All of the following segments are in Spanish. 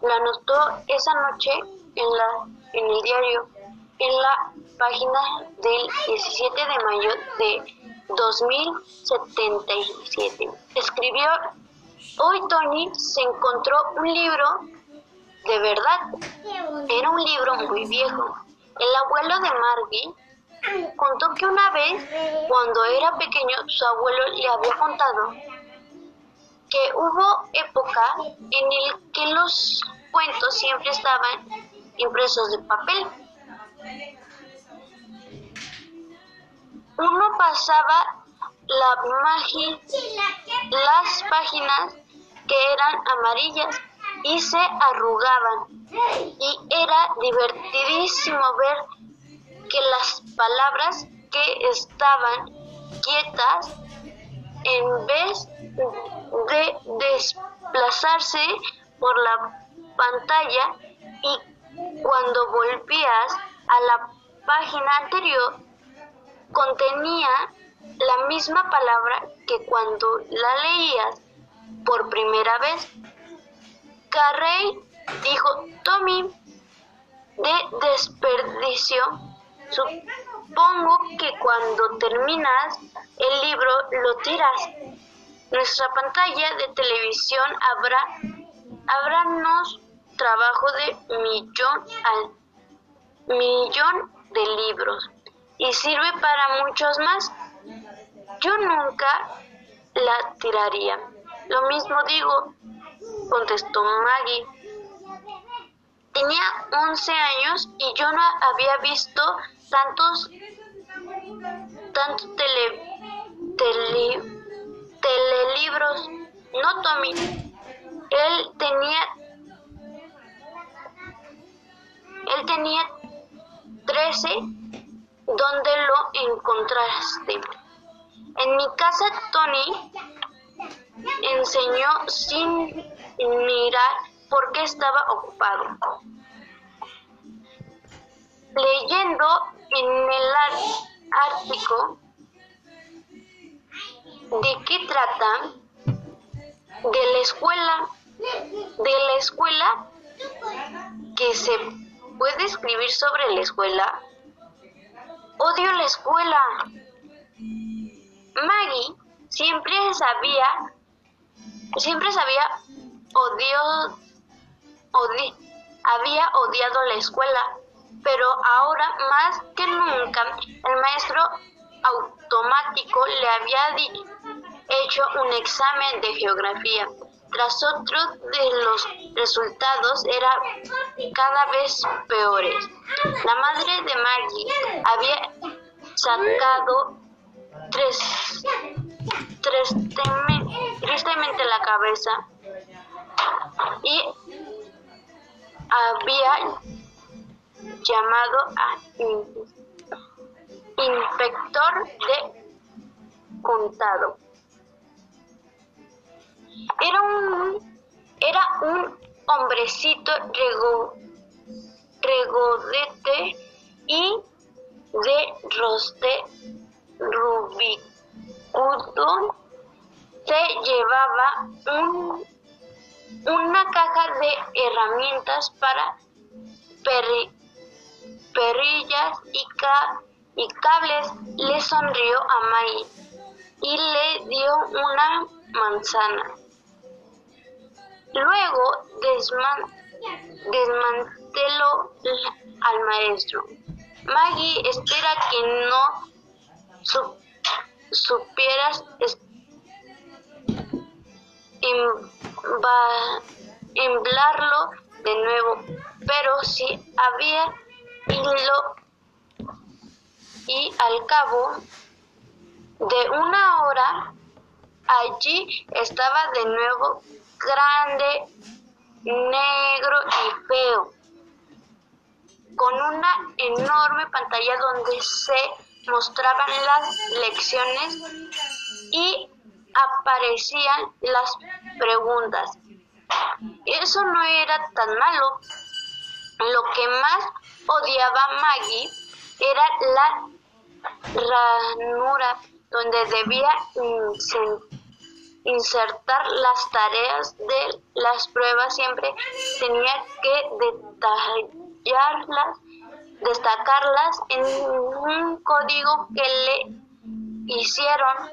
La anotó esa noche en, la, en el diario, en la página del 17 de mayo de 2077. Escribió, hoy Tony se encontró un libro de verdad. Era un libro muy viejo. El abuelo de Margie contó que una vez, cuando era pequeño, su abuelo le había contado que hubo época en el que los cuentos siempre estaban impresos de papel. Uno pasaba la las páginas que eran amarillas y se arrugaban y era divertidísimo ver que las palabras que estaban quietas en vez de desplazarse por la pantalla y cuando volvías a la página anterior contenía la misma palabra que cuando la leías por primera vez. Carrey dijo, Tommy, de desperdicio, supongo que cuando terminas el libro lo tiras. Nuestra pantalla de televisión habrá, habranos trabajo de millón al millón de libros y sirve para muchos más. Yo nunca la tiraría. Lo mismo digo, contestó Maggie. Tenía 11 años y yo no había visto tantos tantos tele, telelibros. No, Tommy. Él tenía él tenía 13 ¿Dónde lo encontraste? En mi casa Tony enseñó sin mirar por qué estaba ocupado. Leyendo en el ártico de qué trata de la escuela, de la escuela que se puede escribir sobre la escuela. Odio la escuela. Maggie siempre sabía, siempre sabía, odio, había odiado la escuela, pero ahora más que nunca el maestro automático le había hecho un examen de geografía. Tras otro de los resultados era cada vez peores. La madre de Maggie había sacado tres, tristemente la cabeza y había llamado a inspector de contado. Era un, era un hombrecito regodete y de roste rubicudo. Se llevaba un, una caja de herramientas para perillas y, cables. Le sonrió a May y le dio una manzana. Luego desmanteló al maestro. Maggie espera que no supieras emblarlo de nuevo, pero si había y al cabo de una hora allí estaba de nuevo grande, negro y feo, con una enorme pantalla donde se mostraban las lecciones y aparecían las preguntas. Eso no era tan malo. Lo que más odiaba Maggie era la ranura donde debía insertar las tareas de las pruebas, siempre tenía que detallarlas, destacarlas en un código que le hicieron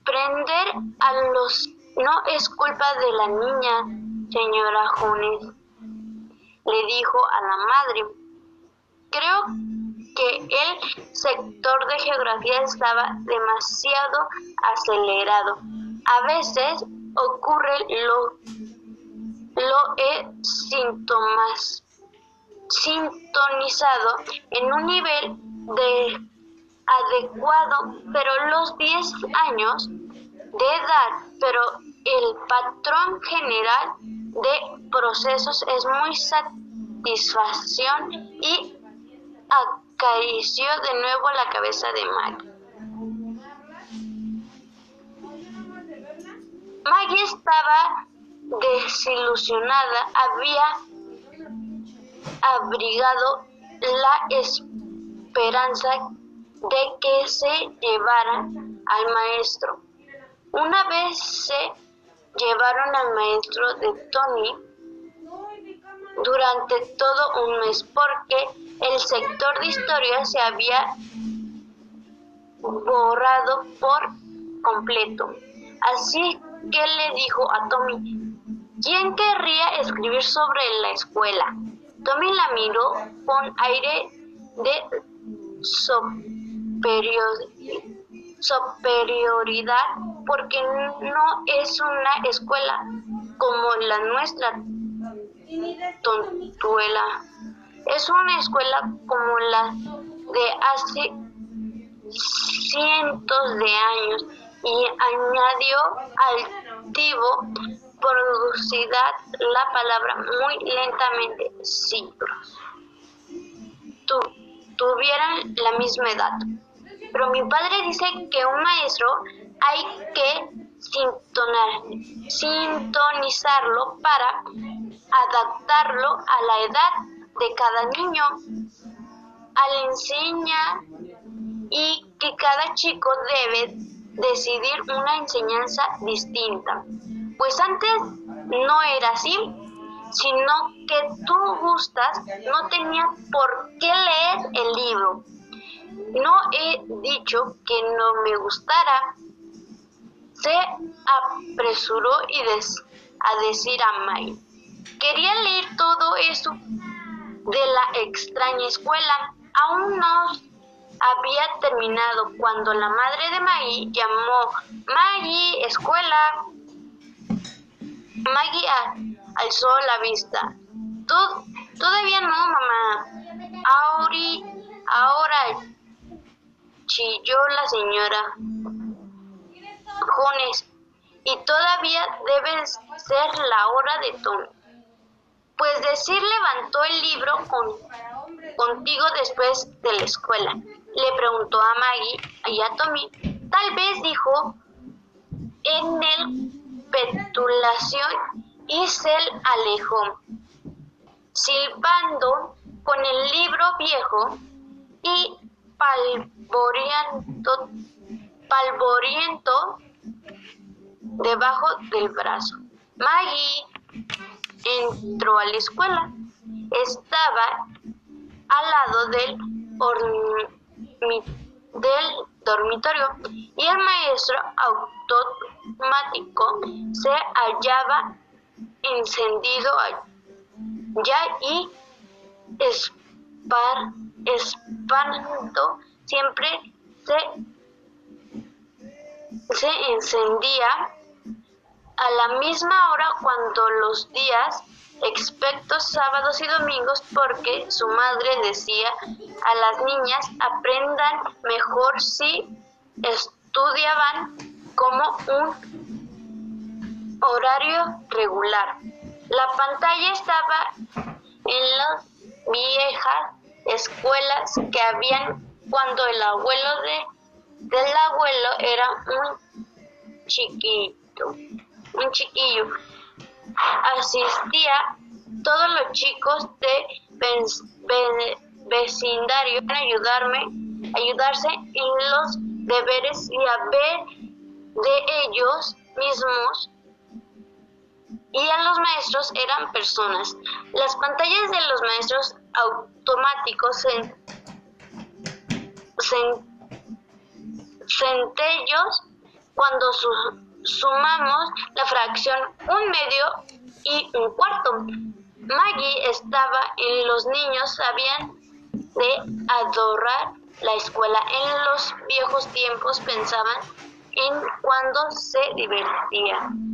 aprender a los... No es culpa de la niña, señora Jones, le dijo a la madre. Creo que el sector de geografía estaba demasiado acelerado. A veces ocurre lo, lo sintonizado en un nivel de adecuado, pero los 10 años de edad, pero el patrón general de procesos es muy satisfacción y acarició de nuevo la cabeza de Maggie. Maggie estaba desilusionada, había abrigado la esperanza de que se llevara al maestro. Una vez se llevaron al maestro de Tony durante todo un mes porque el sector de historia se había borrado por completo. Así que le dijo a Tommy, ¿quién querría escribir sobre la escuela? Tommy la miró con aire de superioridad porque no es una escuela como la nuestra, tontuela. Es una escuela como la de hace cientos de años y añadió altivo producida la palabra muy lentamente siglos. tuvieran la misma edad. Pero mi padre dice que un maestro hay que sintonizarlo para adaptarlo a la edad de cada niño, al enseñar y que cada chico debe decidir una enseñanza distinta. Pues antes no era así, sino que tú gustas, no tenías por qué leer el libro. No he dicho que no me gustara. Se apresuró a decir a May. Quería leer todo eso de la extraña escuela. Aún no había terminado cuando la madre de Maggie llamó Maggie, escuela. Maggie alzó la vista. todavía no, mamá. ahora chilló la señora Y todavía debe ser la hora de Tony. Pues decir levantó el libro con, contigo después de la escuela. Le preguntó a Maggie y a Tommy. Tal vez dijo en el petulación y se alejó, silbando con el libro viejo y palvoriento, palvoriento debajo del brazo. Maggie entró a la escuela. Estaba al lado del dormitorio y el maestro automático se hallaba encendido ya y espanto siempre se, se encendía a la misma hora cuando los días exceptos sábados y domingos porque su madre decía a las niñas aprendan mejor si estudiaban como un horario regular. La pantalla estaba en las viejas escuelas que habían cuando el abuelo de, del abuelo era un chiquito, un chiquillo asistía todos los chicos de vecindario a ayudarme, ayudarse en los deberes y a ver de ellos mismos y a los maestros eran personas. Las pantallas de los maestros automáticos centellos cuando sumamos la fracción un medio y un cuarto. Maggie estaba en los niños sabían de adorar la escuela. En los viejos tiempos pensaban en cuando se divertían.